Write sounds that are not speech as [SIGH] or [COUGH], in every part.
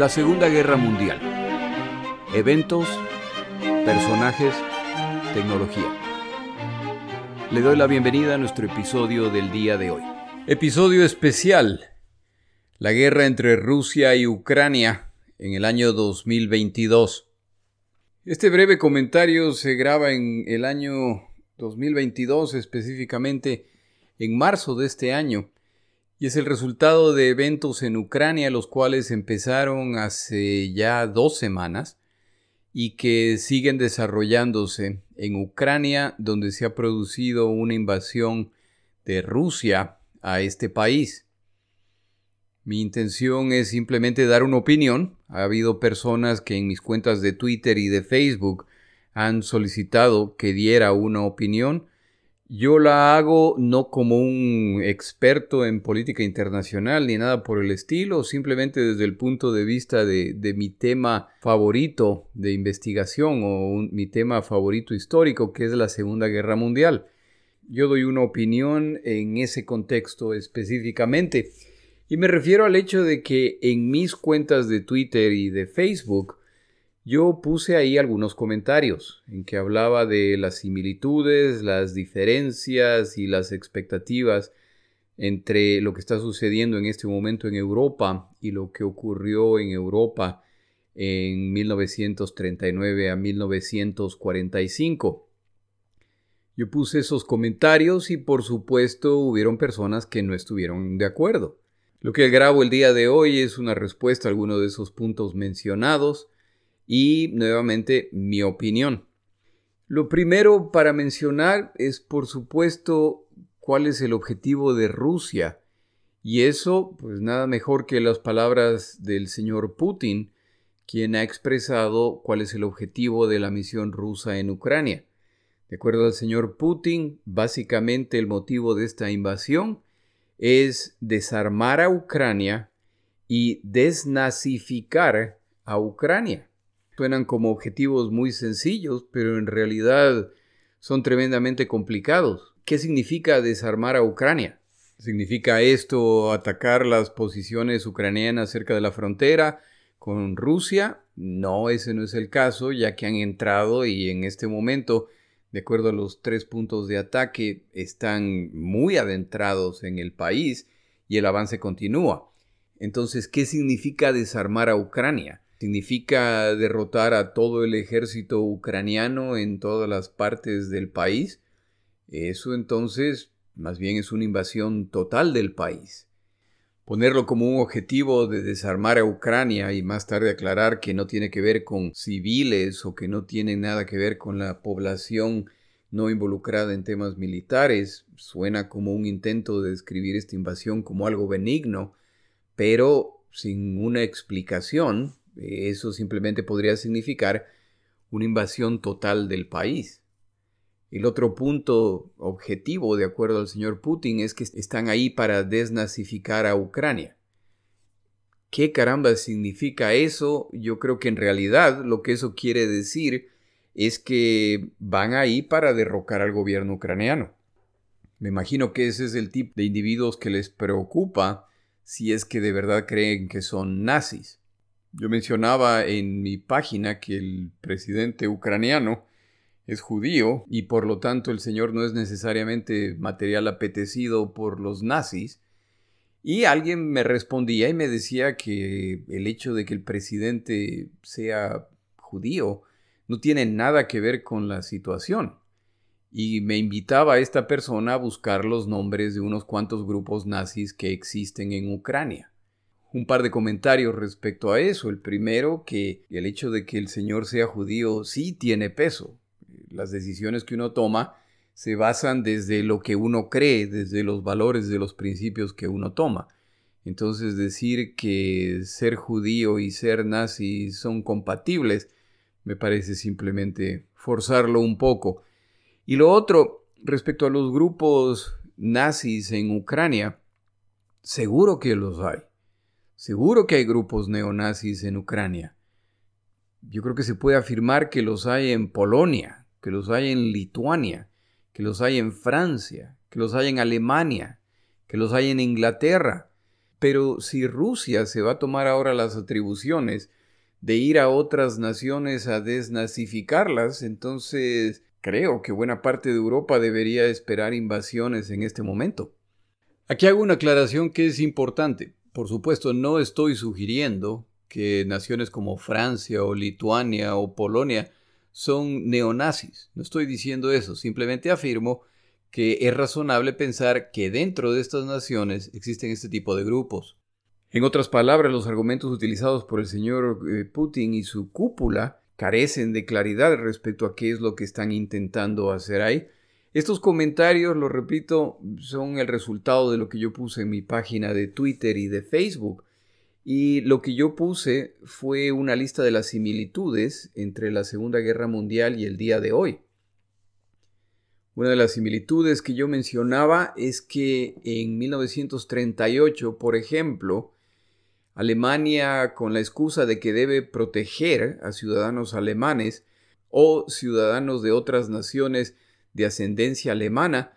La Segunda Guerra Mundial. Eventos, personajes, tecnología. Le doy la bienvenida a nuestro episodio del día de hoy. Episodio especial. La guerra entre Rusia y Ucrania en el año 2022. Este breve comentario se graba en el año 2022, específicamente en marzo de este año, y es el resultado de eventos en Ucrania, los cuales empezaron hace ya dos semanas y que siguen desarrollándose en Ucrania, donde se ha producido una invasión de Rusia a este país. Mi intención es simplemente dar una opinión. Ha habido personas que en mis cuentas de Twitter y de Facebook han solicitado que diera una opinión yo la hago no como un experto en política internacional ni nada por el estilo, simplemente desde el punto de vista de, mi tema favorito de investigación o mi tema favorito histórico, que es la Segunda Guerra Mundial. Yo doy una opinión en ese contexto específicamente. Y me refiero al hecho de que en mis cuentas de Twitter y de Facebook yo puse ahí algunos comentarios en que hablaba de las similitudes, las diferencias y las expectativas entre lo que está sucediendo en este momento en Europa y lo que ocurrió en Europa en 1939 a 1945. Yo puse esos comentarios y por supuesto hubieron personas que no estuvieron de acuerdo. Lo que grabo el día de hoy es una respuesta a algunos de esos puntos mencionados y nuevamente mi opinión. Lo primero para mencionar es por supuesto cuál es el objetivo de Rusia y eso pues nada mejor que las palabras del señor Putin, quien ha expresado cuál es el objetivo de la misión rusa en Ucrania. De acuerdo al señor Putin, básicamente el motivo de esta invasión es desarmar a Ucrania y desnazificar a Ucrania suenan como objetivos muy sencillos, pero en realidad son tremendamente complicados. ¿Qué significa desarmar a Ucrania? ¿Significa esto atacar las posiciones ucranianas cerca de la frontera con Rusia? No, ese no es el caso, ya que han entrado y en este momento, de acuerdo a los tres puntos de ataque, están muy adentrados en el país y el avance continúa. Entonces, ¿qué significa desarmar a Ucrania? Significa derrotar a todo el ejército ucraniano en todas las partes del país, eso entonces más bien es una invasión total del país. Ponerlo como un objetivo de desarmar a Ucrania y más tarde aclarar que no tiene que ver con civiles o que no tiene nada que ver con la población no involucrada en temas militares, suena como un intento de describir esta invasión como algo benigno, pero sin una explicación eso simplemente podría significar una invasión total del país. El otro punto objetivo, de acuerdo al señor Putin, es que están ahí para desnazificar a Ucrania. ¿Qué caramba significa eso? Yo creo que en realidad lo que eso quiere decir es que van ahí para derrocar al gobierno ucraniano. Me imagino que ese es el tipo de individuos que les preocupa si es que de verdad creen que son nazis. Yo mencionaba en mi página que el presidente ucraniano es judío y por lo tanto el señor no es necesariamente material apetecido por los nazis. Y alguien me respondía y me decía que el hecho de que el presidente sea judío no tiene nada que ver con la situación. Y me invitaba a esta persona a buscar los nombres de unos cuantos grupos nazis que existen en Ucrania un par de comentarios respecto a eso. El primero, que el hecho de que el Señor sea judío sí tiene peso. Las decisiones que uno toma se basan desde lo que uno cree, desde los valores, de los principios que uno toma. Entonces decir que ser judío y ser nazi son compatibles me parece simplemente forzarlo un poco. Y lo otro, respecto a los grupos nazis en Ucrania, seguro que los hay. Seguro que hay grupos neonazis en Ucrania. Yo creo que se puede afirmar que los hay en Polonia, que los hay en Lituania, que los hay en Francia, que los hay en Alemania, que los hay en Inglaterra. Pero si Rusia se va a tomar ahora las atribuciones de ir a otras naciones a desnazificarlas, entonces creo que buena parte de Europa debería esperar invasiones en este momento. Aquí hago una aclaración que es importante. Por supuesto, no estoy sugiriendo que naciones como Francia o Lituania o Polonia son neonazis. No estoy diciendo eso, simplemente afirmo que es razonable pensar que dentro de estas naciones existen este tipo de grupos. En otras palabras, los argumentos utilizados por el señor eh, Putin y su cúpula carecen de claridad respecto a qué es lo que están intentando hacer ahí. Estos comentarios, lo repito, son el resultado de lo que yo puse en mi página de Twitter y de Facebook. Y lo que yo puse fue una lista de las similitudes entre la Segunda Guerra Mundial y el día de hoy. Una de las similitudes que yo mencionaba es que en 1938, por ejemplo, Alemania, con la excusa de que debe proteger a ciudadanos alemanes o ciudadanos de otras naciones de ascendencia alemana,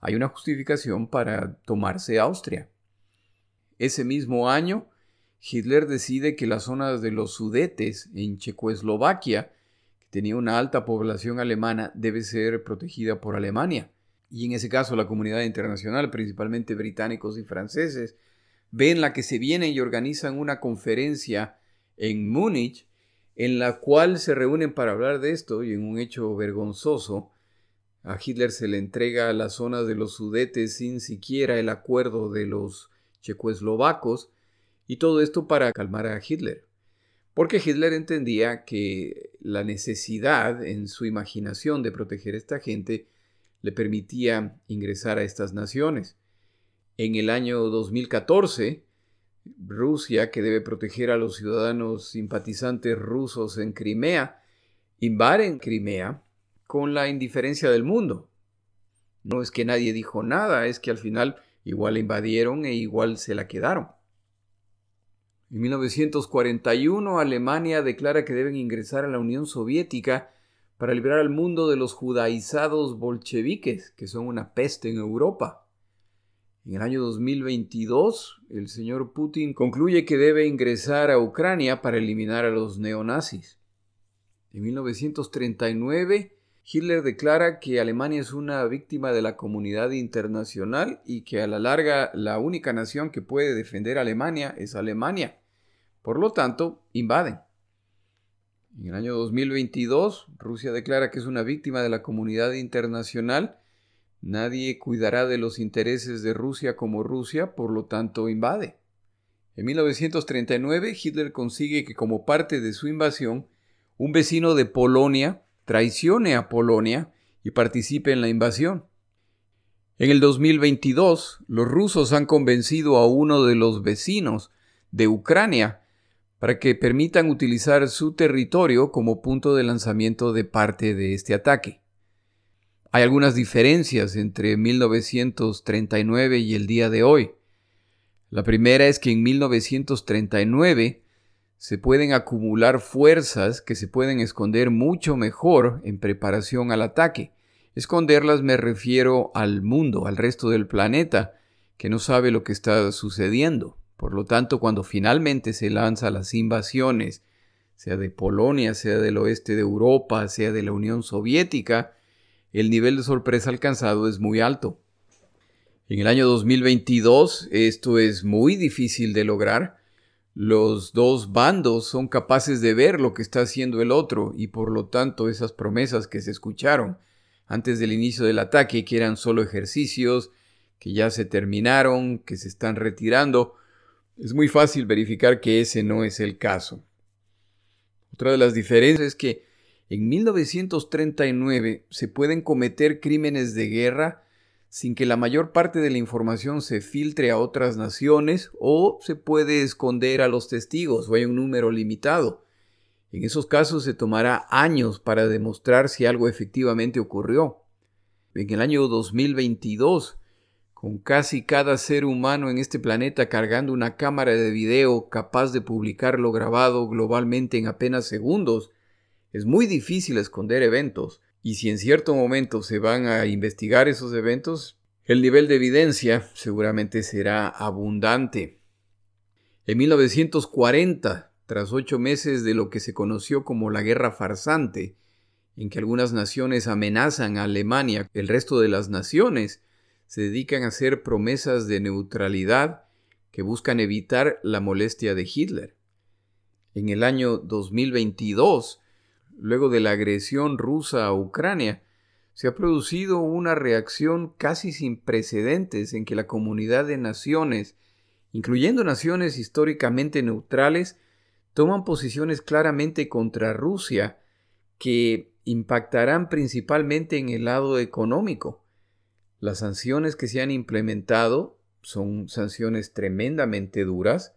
hay una justificación para tomarse Austria. Ese mismo año, Hitler decide que las zonas de los Sudetes en Checoslovaquia, que tenía una alta población alemana, debe ser protegida por Alemania. Y en ese caso la comunidad internacional, principalmente británicos y franceses, ven la que se viene y organizan una conferencia en Múnich en la cual se reúnen para hablar de esto y en un hecho vergonzoso, a Hitler se le entrega las zonas de los Sudetes sin siquiera el acuerdo de los checoslovacos y todo esto para calmar a Hitler. Porque Hitler entendía que la necesidad en su imaginación de proteger a esta gente le permitía ingresar a estas naciones. En el año 2014, Rusia, que debe proteger a los ciudadanos simpatizantes rusos en Crimea, invaden Crimea con la indiferencia del mundo. No es que nadie dijo nada, es que al final igual la invadieron e igual se la quedaron. En 1941 Alemania declara que deben ingresar a la Unión Soviética para liberar al mundo de los judaizados bolcheviques, que son una peste en Europa. En el año 2022, el señor Putin concluye que debe ingresar a Ucrania para eliminar a los neonazis. En 1939, Hitler declara que Alemania es una víctima de la comunidad internacional y que a la larga la única nación que puede defender a Alemania es Alemania. Por lo tanto, invaden. En el año 2022, Rusia declara que es una víctima de la comunidad internacional Nadie cuidará de los intereses de Rusia como Rusia, por lo tanto invade. En 1939 Hitler consigue que como parte de su invasión, un vecino de Polonia traicione a Polonia y participe en la invasión. En el 2022, los rusos han convencido a uno de los vecinos de Ucrania para que permitan utilizar su territorio como punto de lanzamiento de parte de este ataque. Hay algunas diferencias entre 1939 y el día de hoy. La primera es que en 1939 se pueden acumular fuerzas que se pueden esconder mucho mejor en preparación al ataque. Esconderlas me refiero al mundo, al resto del planeta, que no sabe lo que está sucediendo. Por lo tanto, cuando finalmente se lanza las invasiones, sea de Polonia, sea del oeste de Europa, sea de la Unión Soviética, el nivel de sorpresa alcanzado es muy alto. En el año 2022 esto es muy difícil de lograr. Los dos bandos son capaces de ver lo que está haciendo el otro y por lo tanto esas promesas que se escucharon antes del inicio del ataque, que eran solo ejercicios, que ya se terminaron, que se están retirando, es muy fácil verificar que ese no es el caso. Otra de las diferencias es que en 1939 se pueden cometer crímenes de guerra sin que la mayor parte de la información se filtre a otras naciones o se puede esconder a los testigos o hay un número limitado. En esos casos se tomará años para demostrar si algo efectivamente ocurrió. En el año 2022, con casi cada ser humano en este planeta cargando una cámara de video capaz de publicar lo grabado globalmente en apenas segundos, es muy difícil esconder eventos y si en cierto momento se van a investigar esos eventos, el nivel de evidencia seguramente será abundante. En 1940, tras ocho meses de lo que se conoció como la Guerra Farsante, en que algunas naciones amenazan a Alemania, el resto de las naciones se dedican a hacer promesas de neutralidad que buscan evitar la molestia de Hitler. En el año 2022, luego de la agresión rusa a Ucrania, se ha producido una reacción casi sin precedentes en que la comunidad de naciones, incluyendo naciones históricamente neutrales, toman posiciones claramente contra Rusia que impactarán principalmente en el lado económico. Las sanciones que se han implementado son sanciones tremendamente duras.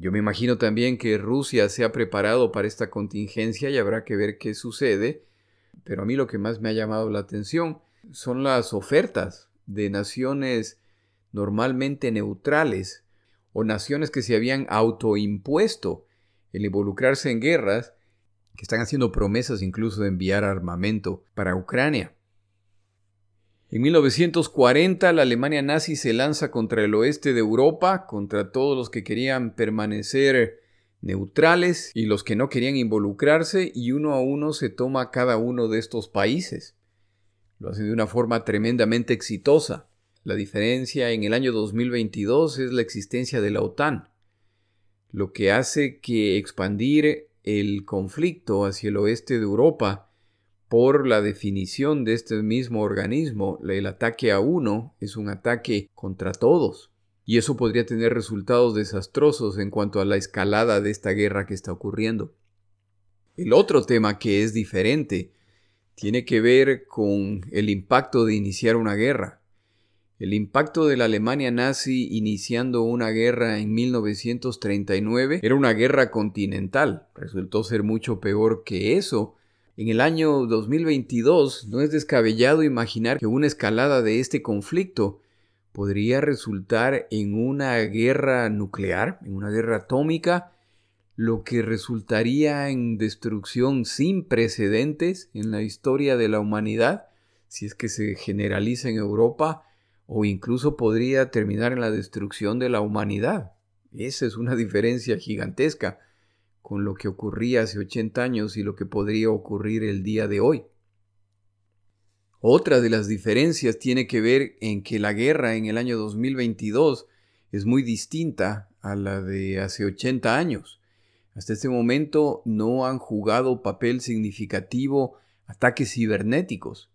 Yo me imagino también que Rusia se ha preparado para esta contingencia y habrá que ver qué sucede. Pero a mí lo que más me ha llamado la atención son las ofertas de naciones normalmente neutrales o naciones que se habían autoimpuesto el involucrarse en guerras, que están haciendo promesas incluso de enviar armamento para Ucrania. En 1940 la Alemania nazi se lanza contra el oeste de Europa, contra todos los que querían permanecer neutrales y los que no querían involucrarse, y uno a uno se toma cada uno de estos países. Lo hace de una forma tremendamente exitosa. La diferencia en el año 2022 es la existencia de la OTAN lo que hace que expandir el conflicto hacia el oeste de Europa por la definición de este mismo organismo, el ataque a uno es un ataque contra todos. Y eso podría tener resultados desastrosos en cuanto a la escalada de esta guerra que está ocurriendo. El otro tema que es diferente tiene que ver con el impacto de iniciar una guerra. El impacto de la Alemania nazi iniciando una guerra en 1939 era una guerra continental. Resultó ser mucho peor que eso. En el año 2022 no es descabellado imaginar que una escalada de este conflicto podría resultar en una guerra nuclear, en una guerra atómica, lo que resultaría en destrucción sin precedentes en la historia de la humanidad, si es que se generaliza en Europa, o incluso podría terminar en la destrucción de la humanidad. Esa es una [LAUGHS] diferencia gigantesca con lo que ocurría hace 80 años y lo que podría ocurrir el día de hoy. Otra de las diferencias tiene que ver en que la guerra en el año 2022 es muy distinta a la de hace 80 años. Hasta este momento no han jugado papel significativo ataques cibernéticos.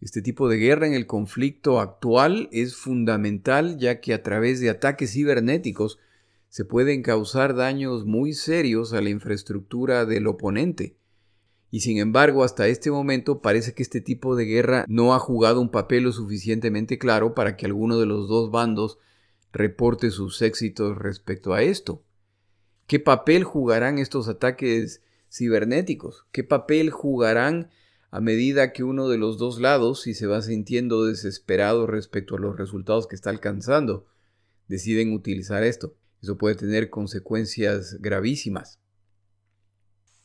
Este tipo de guerra en el conflicto actual es fundamental ya que a través de ataques cibernéticos se pueden causar daños muy serios a la infraestructura del oponente. Y sin embargo, hasta este momento parece que este tipo de guerra no ha jugado un papel lo suficientemente claro para que alguno de los dos bandos reporte sus éxitos respecto a esto. ¿Qué papel jugarán estos ataques cibernéticos? ¿Qué papel jugarán a medida que uno de los dos lados, si se va sintiendo desesperado respecto a los resultados que está alcanzando, deciden utilizar esto. Eso puede tener consecuencias gravísimas.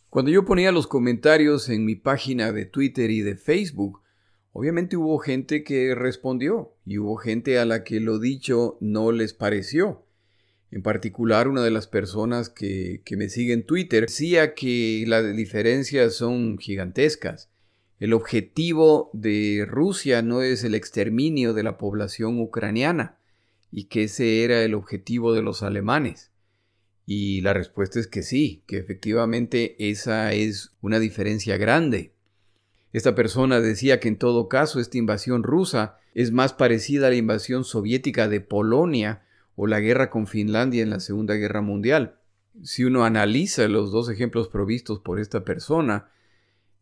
Cuando yo ponía los comentarios en mi página de Twitter y de Facebook, obviamente hubo gente que respondió y hubo gente a la que lo dicho no les pareció. En particular, una de las personas que, que me sigue en Twitter decía que las diferencias son gigantescas el objetivo de Rusia no es el exterminio de la población ucraniana y que ese era el objetivo de los alemanes. Y la respuesta es que sí, que efectivamente esa es una diferencia grande. Esta persona decía que en todo caso esta invasión rusa es más parecida a la invasión soviética de Polonia o la guerra con Finlandia en la Segunda Guerra Mundial. Si uno analiza los dos ejemplos provistos por esta persona,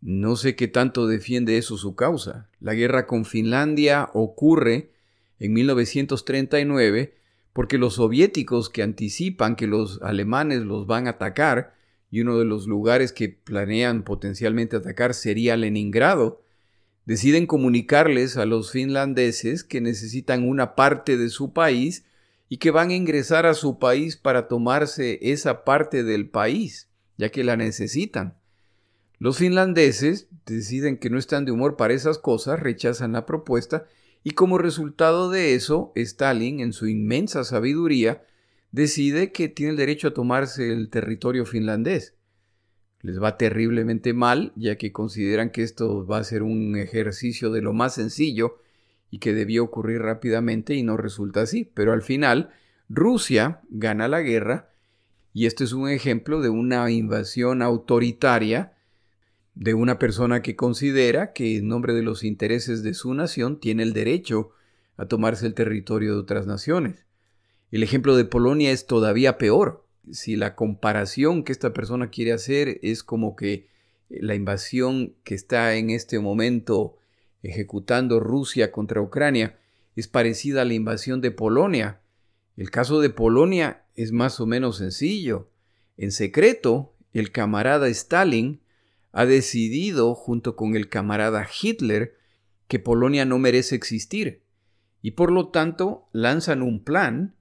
no sé qué tanto defiende eso su causa. La guerra con Finlandia ocurre en 1939 porque los soviéticos que anticipan que los alemanes los van a atacar, y uno de los lugares que planean potencialmente atacar sería Leningrado, deciden comunicarles a los finlandeses que necesitan una parte de su país y que van a ingresar a su país para tomarse esa parte del país, ya que la necesitan. Los finlandeses deciden que no están de humor para esas cosas, rechazan la propuesta y como resultado de eso, Stalin, en su inmensa sabiduría, decide que tiene el derecho a tomarse el territorio finlandés. Les va terriblemente mal, ya que consideran que esto va a ser un ejercicio de lo más sencillo y que debió ocurrir rápidamente y no resulta así. Pero al final, Rusia gana la guerra y esto es un ejemplo de una invasión autoritaria de una persona que considera que en nombre de los intereses de su nación tiene el derecho a tomarse el territorio de otras naciones. El ejemplo de Polonia es todavía peor. Si la comparación que esta persona quiere hacer es como que la invasión que está en este momento ejecutando Rusia contra Ucrania es parecida a la invasión de Polonia. El caso de Polonia es más o menos sencillo. En secreto, el camarada Stalin ha decidido, junto con el camarada Hitler, que Polonia no merece existir, y por lo tanto lanzan un plan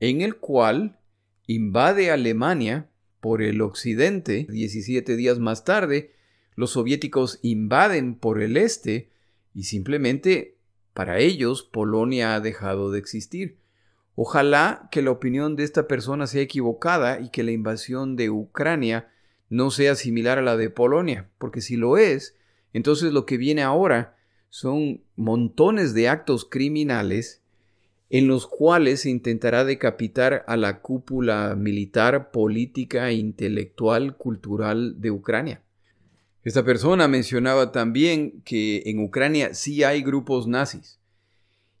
en el cual invade Alemania por el occidente, 17 días más tarde, los soviéticos invaden por el este y simplemente para ellos Polonia ha dejado de existir. Ojalá que la opinión de esta persona sea equivocada y que la invasión de Ucrania no sea similar a la de Polonia, porque si lo es, entonces lo que viene ahora son montones de actos criminales en los cuales se intentará decapitar a la cúpula militar, política, intelectual, cultural de Ucrania. Esta persona mencionaba también que en Ucrania sí hay grupos nazis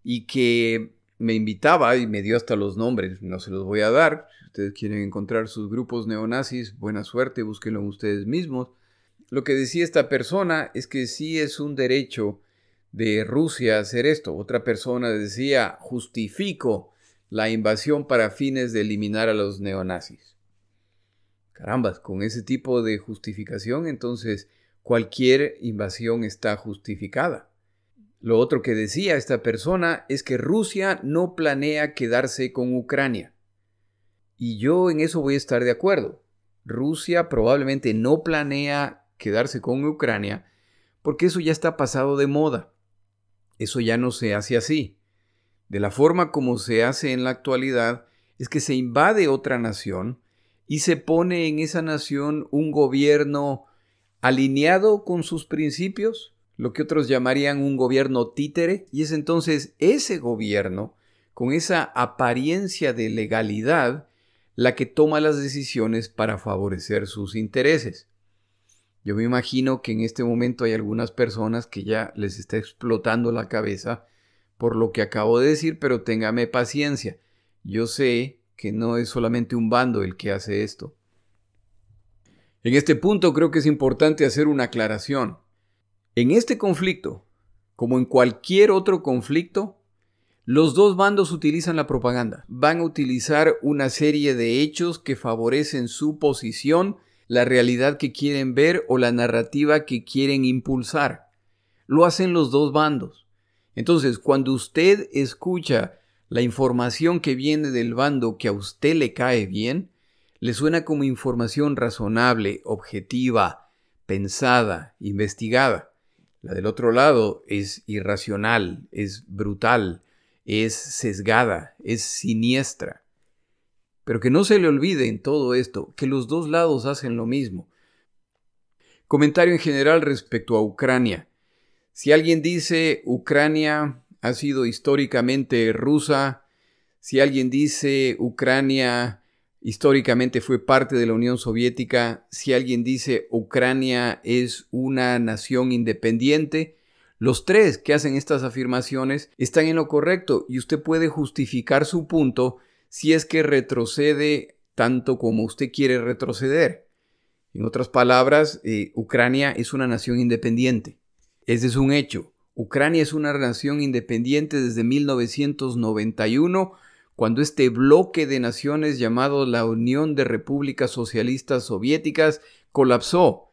y que me invitaba y me dio hasta los nombres, no se los voy a dar. Ustedes quieren encontrar sus grupos neonazis, buena suerte, búsquenlo ustedes mismos. Lo que decía esta persona es que sí es un derecho de Rusia hacer esto. Otra persona decía, justifico la invasión para fines de eliminar a los neonazis. Carambas, con ese tipo de justificación, entonces cualquier invasión está justificada. Lo otro que decía esta persona es que Rusia no planea quedarse con Ucrania. Y yo en eso voy a estar de acuerdo. Rusia probablemente no planea quedarse con Ucrania porque eso ya está pasado de moda. Eso ya no se hace así. De la forma como se hace en la actualidad es que se invade otra nación, y se pone en esa nación un gobierno alineado con sus principios, lo que otros llamarían un gobierno títere, y es entonces ese gobierno, con esa apariencia de legalidad, la que toma las decisiones para favorecer sus intereses. Yo me imagino que en este momento hay algunas personas que ya les está explotando la cabeza por lo que acabo de decir, pero téngame paciencia. Yo sé que no es solamente un bando el que hace esto. En este punto creo que es importante hacer una aclaración. En este conflicto, como en cualquier otro conflicto, los dos bandos utilizan la propaganda. Van a utilizar una serie de hechos que favorecen su posición, la realidad que quieren ver o la narrativa que quieren impulsar. Lo hacen los dos bandos. Entonces, cuando usted escucha la información que viene del bando que a usted le cae bien, le suena como información razonable, objetiva, pensada, investigada. La del otro lado es irracional, es brutal, es sesgada, es siniestra. Pero que no se le olvide en todo esto que los dos lados hacen lo mismo. Comentario en general respecto a Ucrania. Si alguien dice Ucrania ha sido históricamente rusa. Si alguien dice Ucrania históricamente fue parte de la Unión Soviética, si alguien dice Ucrania es una nación independiente, los tres que hacen estas afirmaciones están en lo correcto y usted puede justificar su punto si es que retrocede tanto como usted quiere retroceder. En otras palabras, eh, Ucrania es una nación independiente. Ese es un hecho. Ucrania es una nación independiente desde 1991, cuando este bloque de naciones llamado la Unión de Repúblicas Socialistas Soviéticas colapsó,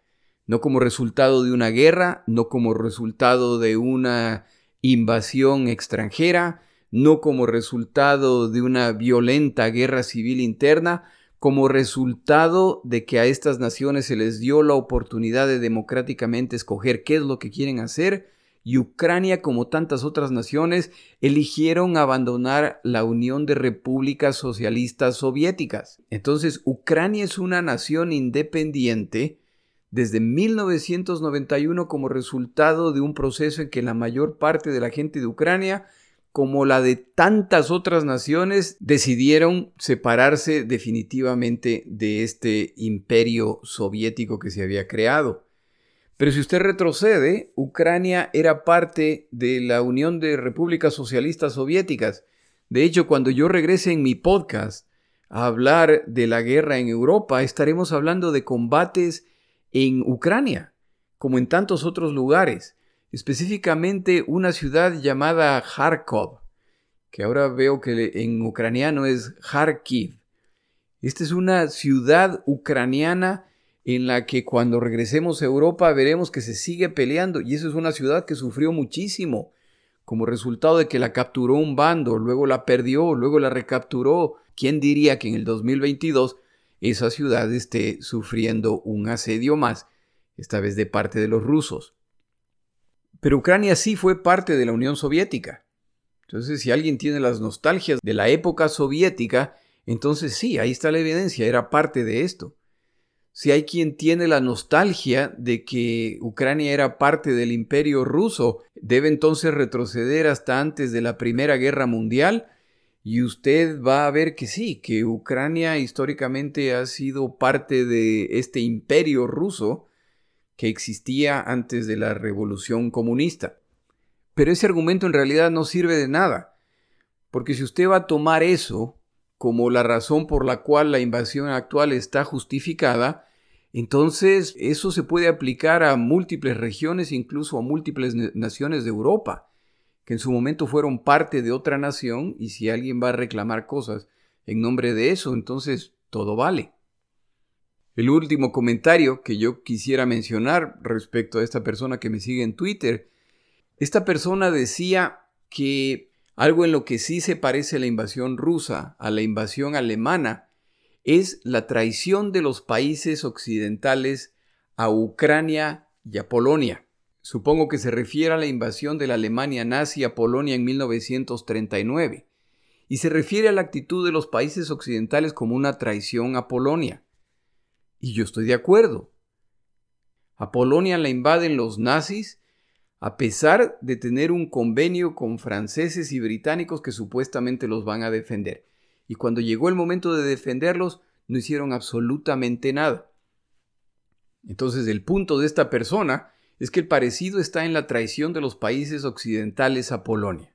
no como resultado de una guerra, no como resultado de una invasión extranjera, no como resultado de una violenta guerra civil interna, como resultado de que a estas naciones se les dio la oportunidad de democráticamente escoger qué es lo que quieren hacer, y Ucrania, como tantas otras naciones, eligieron abandonar la Unión de Repúblicas Socialistas Soviéticas. Entonces, Ucrania es una nación independiente desde 1991 como resultado de un proceso en que la mayor parte de la gente de Ucrania, como la de tantas otras naciones, decidieron separarse definitivamente de este imperio soviético que se había creado. Pero si usted retrocede, Ucrania era parte de la Unión de Repúblicas Socialistas Soviéticas. De hecho, cuando yo regrese en mi podcast a hablar de la guerra en Europa, estaremos hablando de combates en Ucrania, como en tantos otros lugares, específicamente una ciudad llamada Kharkov, que ahora veo que en ucraniano es Kharkiv. Esta es una ciudad ucraniana en la que cuando regresemos a Europa veremos que se sigue peleando y eso es una ciudad que sufrió muchísimo como resultado de que la capturó un bando, luego la perdió, luego la recapturó. ¿Quién diría que en el 2022 esa ciudad esté sufriendo un asedio más, esta vez de parte de los rusos? Pero Ucrania sí fue parte de la Unión Soviética. Entonces, si alguien tiene las nostalgias de la época soviética, entonces sí, ahí está la evidencia, era parte de esto si hay quien tiene la nostalgia de que Ucrania era parte del imperio ruso, debe entonces retroceder hasta antes de la Primera Guerra Mundial y usted va a ver que sí, que Ucrania históricamente ha sido parte de este imperio ruso que existía antes de la revolución comunista. Pero ese argumento en realidad no sirve de nada, porque si usted va a tomar eso como la razón por la cual la invasión actual está justificada, entonces, eso se puede aplicar a múltiples regiones, incluso a múltiples naciones de Europa, que en su momento fueron parte de otra nación, y si alguien va a reclamar cosas en nombre de eso, entonces todo vale. El último comentario que yo quisiera mencionar respecto a esta persona que me sigue en Twitter, esta persona decía que algo en lo que sí se parece la invasión rusa a la invasión alemana es la traición de los países occidentales a Ucrania y a Polonia. Supongo que se refiere a la invasión de la Alemania nazi a Polonia en 1939, y se refiere a la actitud de los países occidentales como una traición a Polonia. Y yo estoy de acuerdo. A Polonia la invaden los nazis a pesar de tener un convenio con franceses y británicos que supuestamente los van a defender y cuando llegó el momento de defenderlos, no hicieron absolutamente nada. Entonces el punto de esta persona es que el parecido está en la traición de los países occidentales a Polonia.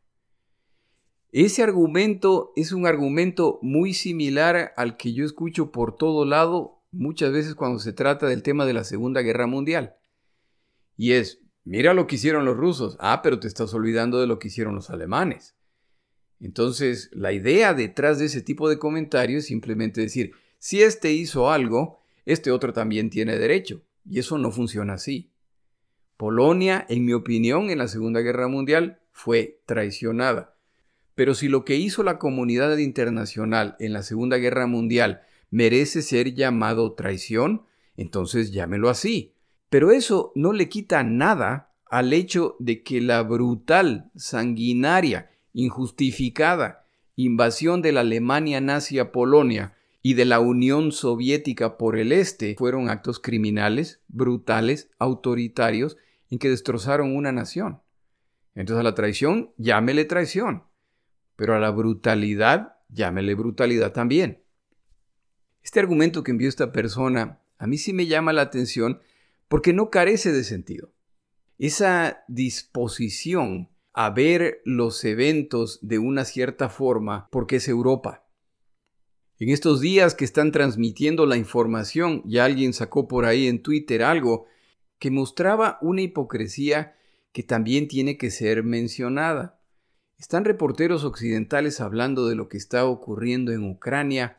Ese argumento es un argumento muy similar al que yo escucho por todo lado muchas veces cuando se trata del tema de la Segunda Guerra Mundial. Y es, mira lo que hicieron los rusos, ah, pero te estás olvidando de lo que hicieron los alemanes. Entonces, la idea detrás de ese tipo de comentarios es simplemente decir, si este hizo algo, este otro también tiene derecho. Y eso no funciona así. Polonia, en mi opinión, en la Segunda Guerra Mundial fue traicionada. Pero si lo que hizo la comunidad internacional en la Segunda Guerra Mundial merece ser llamado traición, entonces llámelo así. Pero eso no le quita nada al hecho de que la brutal, sanguinaria injustificada invasión de la Alemania nazi a Polonia y de la Unión Soviética por el Este fueron actos criminales, brutales, autoritarios, en que destrozaron una nación. Entonces a la traición, llámele traición, pero a la brutalidad, llámele brutalidad también. Este argumento que envió esta persona a mí sí me llama la atención porque no carece de sentido. Esa disposición a ver los eventos de una cierta forma porque es Europa. En estos días que están transmitiendo la información, ya alguien sacó por ahí en Twitter algo que mostraba una hipocresía que también tiene que ser mencionada. Están reporteros occidentales hablando de lo que está ocurriendo en Ucrania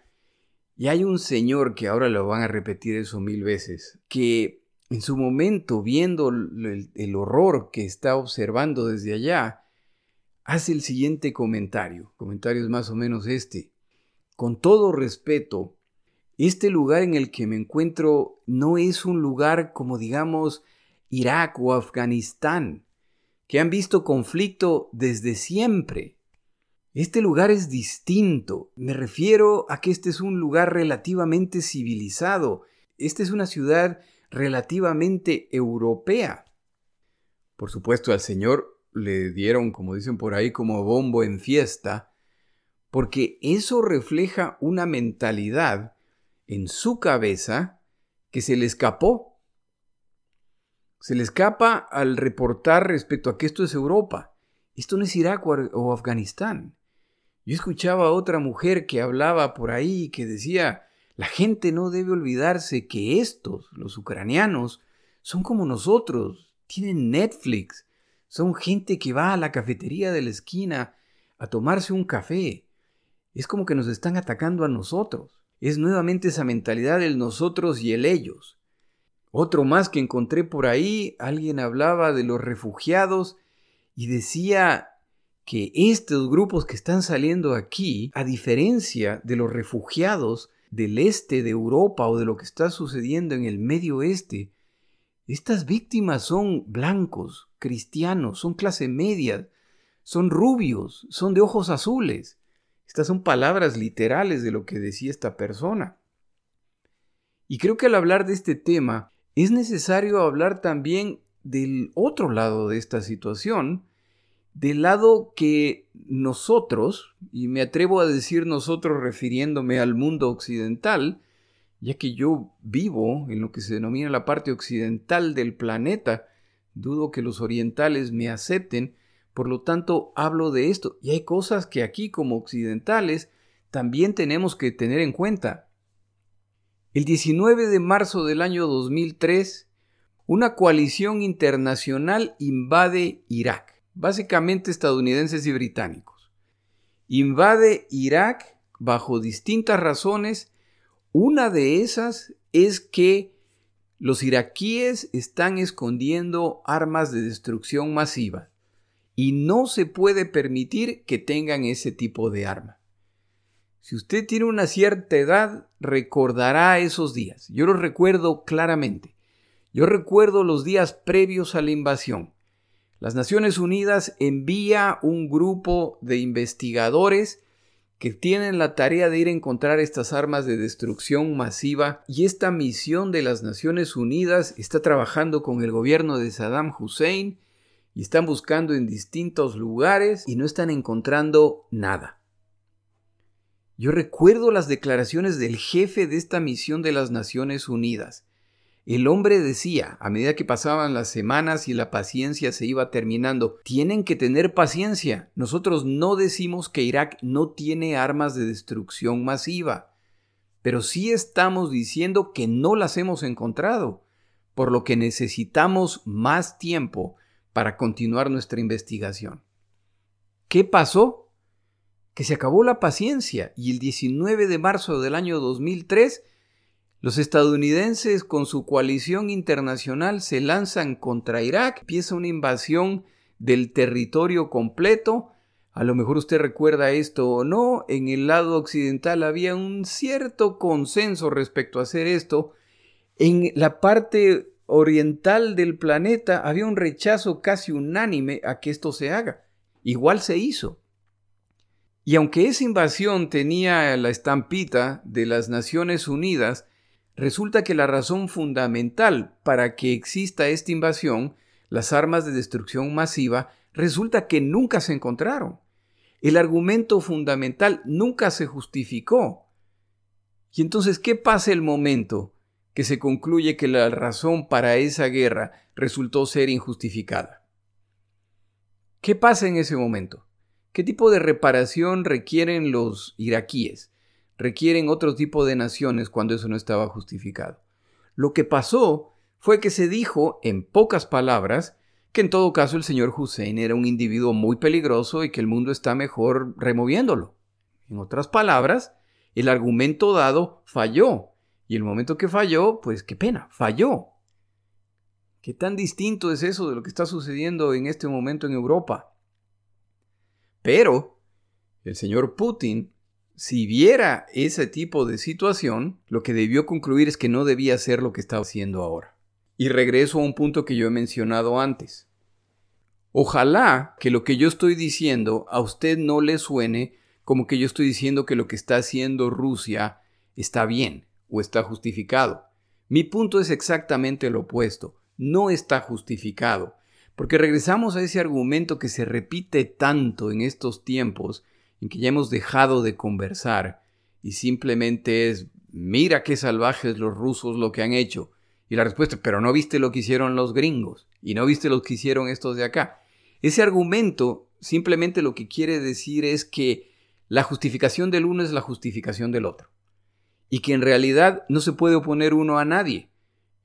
y hay un señor que ahora lo van a repetir eso mil veces, que en su momento, viendo el, horror que está observando desde allá, hace el siguiente comentario. Comentario es más o menos este. Con todo respeto, este lugar en el que me encuentro no es un lugar como digamos Irak o Afganistán, que han visto conflicto desde siempre. Este lugar es distinto. Me refiero a que este es un lugar relativamente civilizado. Esta es una ciudad relativamente europea. Por supuesto, al Señor le dieron, como dicen por ahí, como bombo en fiesta, porque eso refleja una mentalidad en su cabeza que se le escapó. Se le escapa al reportar respecto a que esto es Europa. Esto no es Irak o Afganistán. Yo escuchaba a otra mujer que hablaba por ahí que decía, la gente no debe olvidarse que estos, los ucranianos, son como nosotros, tienen Netflix, son gente que va a la cafetería de la esquina a tomarse un café, es como que nos están atacando a nosotros. Es nuevamente esa mentalidad del nosotros y el ellos. Otro más que encontré por ahí, alguien hablaba de los refugiados y decía que estos grupos que están saliendo aquí, a diferencia de los refugiados del este de Europa o de lo que está sucediendo en el medio oeste, estas víctimas son blancos, cristianos, son clase media, son rubios, son de ojos azules. Estas son palabras literales de lo que decía esta persona. Y creo que al hablar de este tema es necesario hablar también del otro lado de esta situación, del lado que nosotros, y me atrevo a decir nosotros refiriéndome al mundo occidental, ya que yo vivo en lo que se denomina la parte occidental del planeta, dudo que los orientales me acepten, por lo tanto, hablo de esto. Y hay cosas que aquí como occidentales también tenemos que tener en cuenta. El 19 de marzo del año 2003, una coalición internacional invade Irak, básicamente estadounidenses y británicos. Invade Irak bajo distintas razones. Una de esas es que los iraquíes están escondiendo armas de destrucción masiva y no se puede permitir que tengan ese tipo de arma. Si usted tiene una cierta edad, recordará esos días. Yo los recuerdo claramente. Yo recuerdo los días previos a la invasión. Las Naciones Unidas envía un grupo de investigadores que tienen la tarea de ir a encontrar estas armas de destrucción masiva y esta misión de las Naciones Unidas está trabajando con el gobierno de Saddam Hussein y están buscando en distintos lugares y no están encontrando nada. Yo recuerdo las declaraciones del jefe de esta misión de las Naciones Unidas. El hombre decía, a medida que pasaban las semanas y la paciencia se iba terminando, tienen que tener paciencia. Nosotros no decimos que Irak no tiene armas de destrucción masiva, pero sí estamos diciendo que no las hemos encontrado, por lo que necesitamos más tiempo para continuar nuestra investigación. ¿Qué pasó? Que se acabó la paciencia y el 19 de marzo del año 2003 los estadounidenses con su coalición internacional se lanzan contra Irak, empieza una invasión del territorio completo. A lo mejor usted recuerda esto o no, en el lado occidental había un cierto consenso respecto a hacer esto. En la parte oriental del planeta había un rechazo casi unánime a que esto se haga. Igual se hizo. Y aunque esa invasión tenía la estampita de las Naciones Unidas, resulta que la razón fundamental para que exista esta invasión, las armas de destrucción masiva, resulta que nunca se encontraron. El argumento fundamental nunca se justificó. Y entonces, ¿qué pasa el momento que se concluye que la razón para esa guerra resultó ser injustificada. ¿Qué pasa en ese momento? ¿Qué tipo de reparación requieren los iraquíes? ¿Requieren otro tipo de naciones cuando eso no estaba justificado? Lo que pasó fue que se dijo, en pocas palabras, que en todo caso el señor Hussein era un individuo muy peligroso y que el mundo está mejor removiéndolo. En otras palabras, el argumento dado falló y el momento que falló, pues qué pena, falló. ¿Qué tan distinto es eso de lo que está sucediendo en este momento en Europa? Pero el señor Putin, si viera ese tipo de situación, lo que debió concluir es que no debía hacer lo que estaba haciendo ahora. Y regreso a un punto que yo he mencionado antes. Ojalá que lo que yo estoy diciendo a usted no le suene como que yo estoy diciendo que lo que está haciendo Rusia está bien o está justificado. Mi punto es exactamente lo opuesto. No está justificado. Porque regresamos a ese argumento que se repite tanto en estos tiempos en que ya hemos dejado de conversar y simplemente es, mira qué salvajes los rusos lo que han hecho. Y la respuesta, pero no viste lo que hicieron los gringos y no viste lo que hicieron estos de acá. Ese argumento simplemente lo que quiere decir es que la justificación del uno es la justificación del otro. Y que en realidad no se puede oponer uno a nadie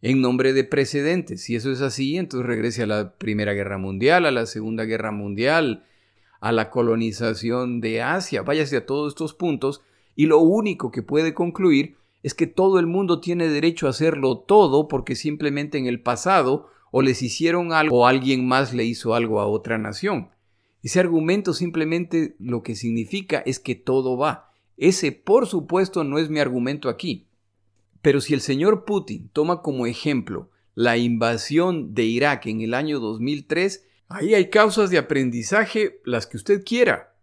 en nombre de precedentes. Si eso es así, entonces regrese a la Primera Guerra Mundial, a la Segunda Guerra Mundial, a la colonización de Asia, váyase a todos estos puntos y lo único que puede concluir es que todo el mundo tiene derecho a hacerlo todo porque simplemente en el pasado o les hicieron algo o alguien más le hizo algo a otra nación. Ese argumento simplemente lo que significa es que todo va. Ese por supuesto no es mi argumento aquí. Pero si el señor Putin toma como ejemplo la invasión de Irak en el año 2003, ahí hay causas de aprendizaje las que usted quiera.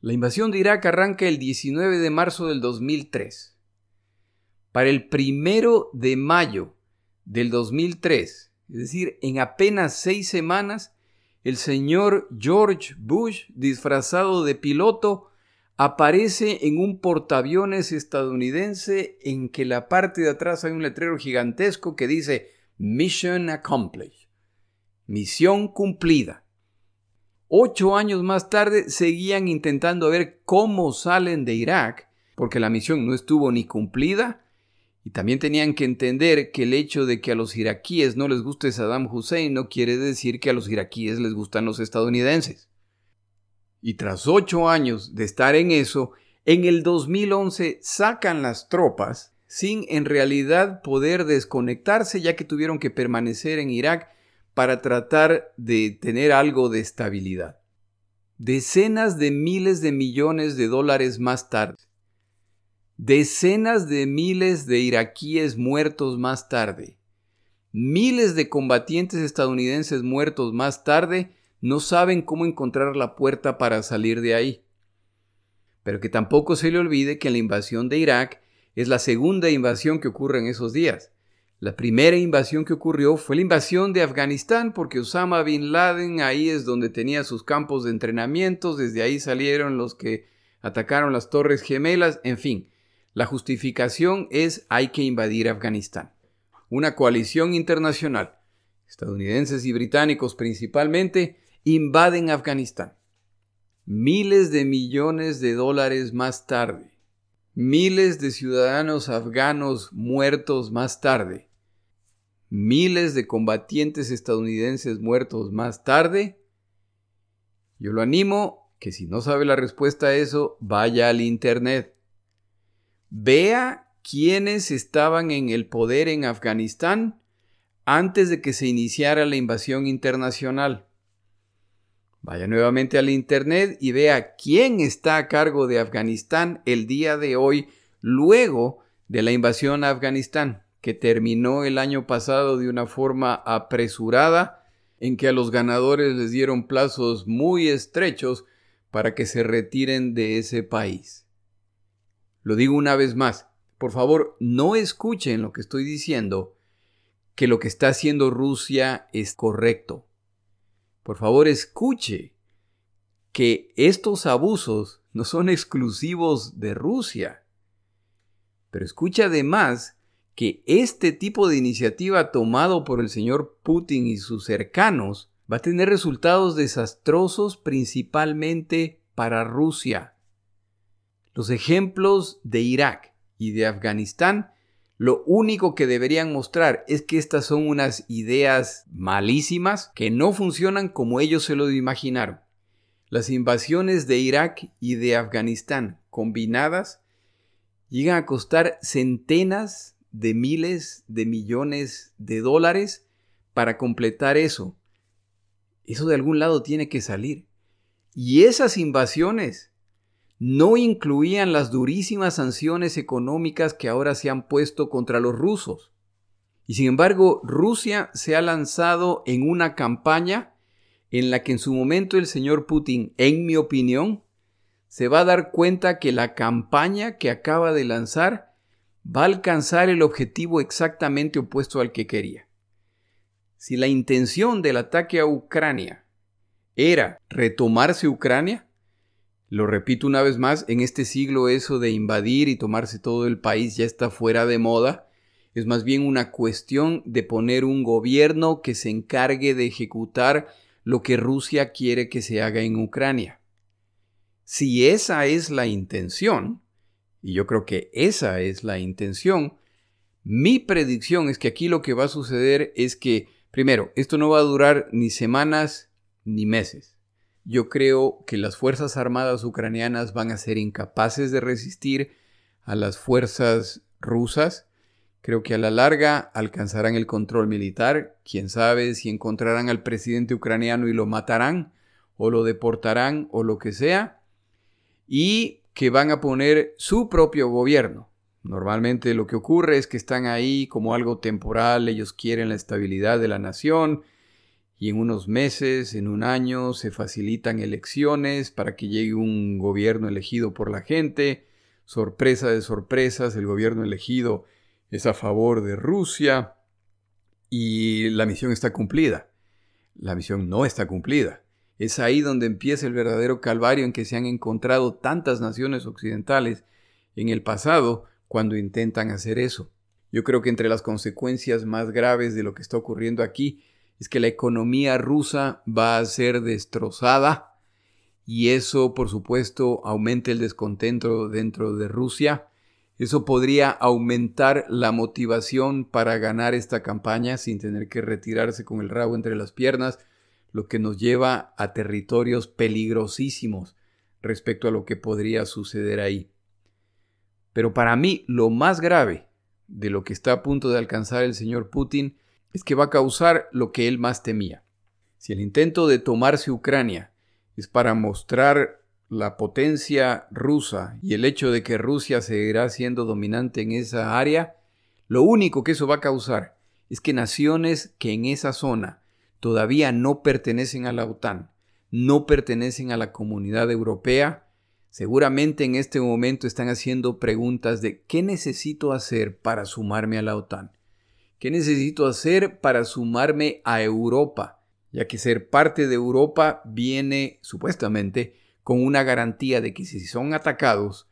La invasión de Irak arranca el 19 de marzo del 2003. Para el primero de mayo del 2003, es decir, en apenas seis semanas, el señor George Bush, disfrazado de piloto, aparece en un portaaviones estadounidense en que la parte de atrás hay un letrero gigantesco que dice Mission Accomplished. Misión cumplida. Ocho años más tarde seguían intentando ver cómo salen de Irak, porque la misión no estuvo ni cumplida, y también tenían que entender que el hecho de que a los iraquíes no les guste Saddam Hussein no quiere decir que a los iraquíes les gustan los estadounidenses. Y tras ocho años de estar en eso, en el 2011 sacan las tropas sin en realidad poder desconectarse ya que tuvieron que permanecer en Irak para tratar de tener algo de estabilidad. Decenas de miles de millones de dólares más tarde, decenas de miles de iraquíes muertos más tarde, miles de combatientes estadounidenses muertos más tarde, no saben cómo encontrar la puerta para salir de ahí. Pero que tampoco se le olvide que la invasión de Irak es la segunda invasión que ocurre en esos días. La primera invasión que ocurrió fue la invasión de Afganistán porque Osama bin Laden ahí es donde tenía sus campos de entrenamiento, desde ahí salieron los que atacaron las torres gemelas, en fin, la justificación es hay que invadir Afganistán. Una coalición internacional, estadounidenses y británicos principalmente, invaden Afganistán. Miles de millones de dólares más tarde, miles de ciudadanos afganos muertos más tarde, miles de combatientes estadounidenses muertos más tarde, yo lo animo que si no sabe la respuesta a eso, vaya al Internet. Vea quiénes estaban en el poder en Afganistán antes de que se iniciara la invasión internacional. Vaya nuevamente al Internet y vea quién está a cargo de Afganistán el día de hoy, luego de la invasión a Afganistán, que terminó el año pasado de una forma apresurada, en que a los ganadores les dieron plazos muy estrechos para que se retiren de ese país. Lo digo una vez más, por favor, no escuchen lo que estoy diciendo, que lo que está haciendo Rusia es correcto por favor escuche que estos abusos no son exclusivos de Rusia. Pero escuche además que este tipo de iniciativa tomado por el señor Putin y sus cercanos va a tener resultados desastrosos principalmente para Rusia. Los ejemplos de Irak y de Afganistán lo único que deberían mostrar es que estas son unas ideas malísimas que no funcionan como ellos se lo imaginaron. Las invasiones de Irak y de Afganistán combinadas llegan a costar centenas de miles de millones de dólares para completar eso. Eso de algún lado tiene que salir. Y esas invasiones no incluían las durísimas sanciones económicas que ahora se han puesto contra los rusos. Y sin embargo, Rusia se ha lanzado en una campaña en la que en su momento el señor Putin, en mi opinión, se va a dar cuenta que la campaña que acaba de lanzar va a alcanzar el objetivo exactamente opuesto al que quería. Si la intención del ataque a Ucrania era retomarse Ucrania, lo repito una vez más, en este siglo eso de invadir y tomarse todo el país ya está fuera de moda, es más bien una cuestión de poner un gobierno que se encargue de ejecutar lo que Rusia quiere que se haga en Ucrania. Si esa es la intención, y yo creo que esa es la intención, mi predicción es que aquí lo que va a suceder es que, primero, esto no va a durar ni semanas ni meses. Yo creo que las Fuerzas Armadas ucranianas van a ser incapaces de resistir a las fuerzas rusas. Creo que a la larga alcanzarán el control militar. Quién sabe si encontrarán al presidente ucraniano y lo matarán, o lo deportarán, o lo que sea. Y que van a poner su propio gobierno. Normalmente lo que ocurre es que están ahí como algo temporal, ellos quieren la estabilidad de la nación y en unos meses, en un año, se facilitan elecciones para que llegue un gobierno elegido por la gente. Sorpresa de sorpresas, el gobierno elegido es a favor de Rusia y la misión está cumplida. La misión no está cumplida. Es ahí donde empieza el verdadero calvario en que se han encontrado tantas naciones occidentales en el pasado cuando intentan hacer eso. Yo creo que entre las consecuencias más graves de lo que está ocurriendo aquí es que la economía rusa va a ser destrozada y eso por supuesto aumenta el descontento dentro de Rusia. Eso podría aumentar la motivación para ganar esta campaña sin tener que retirarse con el rabo entre las piernas lo que nos lleva a territorios peligrosísimos respecto a lo que podría suceder ahí. Pero para mí lo más grave de lo que está a punto de alcanzar el señor Putin es que va a causar lo que él más temía. Si el intento de tomarse Ucrania es para mostrar la potencia rusa y el hecho de que Rusia seguirá siendo dominante en esa área, lo único que eso va a causar es que naciones que en esa zona todavía no pertenecen a la OTAN, no pertenecen a la comunidad europea, seguramente en este momento están haciendo preguntas de ¿qué necesito hacer para sumarme a la OTAN? ¿Qué necesito hacer para sumarme a Europa? Ya que ser parte de Europa viene supuestamente con una garantía de que si son atacados,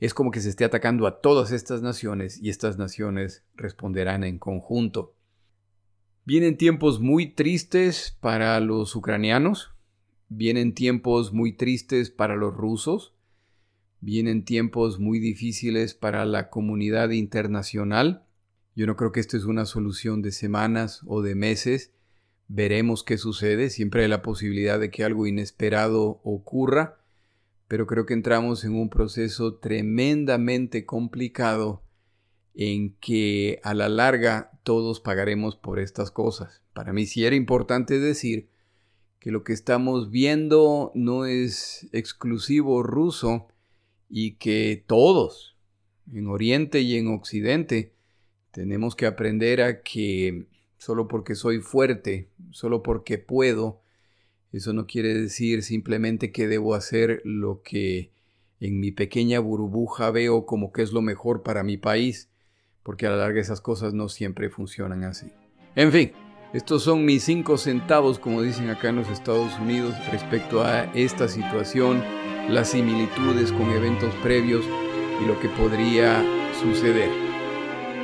es como que se esté atacando a todas estas naciones y estas naciones responderán en conjunto. Vienen tiempos muy tristes para los ucranianos, vienen tiempos muy tristes para los rusos, vienen tiempos muy difíciles para la comunidad internacional. Yo no creo que esto es una solución de semanas o de meses. Veremos qué sucede. Siempre hay la posibilidad de que algo inesperado ocurra. Pero creo que entramos en un proceso tremendamente complicado en que a la larga todos pagaremos por estas cosas. Para mí sí era importante decir que lo que estamos viendo no es exclusivo ruso y que todos, en Oriente y en Occidente, tenemos que aprender a que solo porque soy fuerte, solo porque puedo, eso no quiere decir simplemente que debo hacer lo que en mi pequeña burbuja veo como que es lo mejor para mi país porque a la larga esas cosas no siempre funcionan así. En fin, estos son mis cinco centavos, como dicen acá en los Estados Unidos, respecto a esta situación, las similitudes con eventos previos y lo que podría suceder.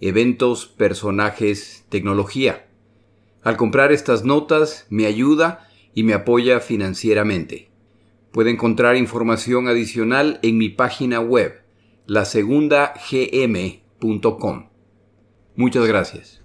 Eventos, Personajes, Tecnología. Al comprar estas notas me ayuda y me apoya financieramente. Puede encontrar información adicional en mi página web la segunda gm.com. Muchas gracias.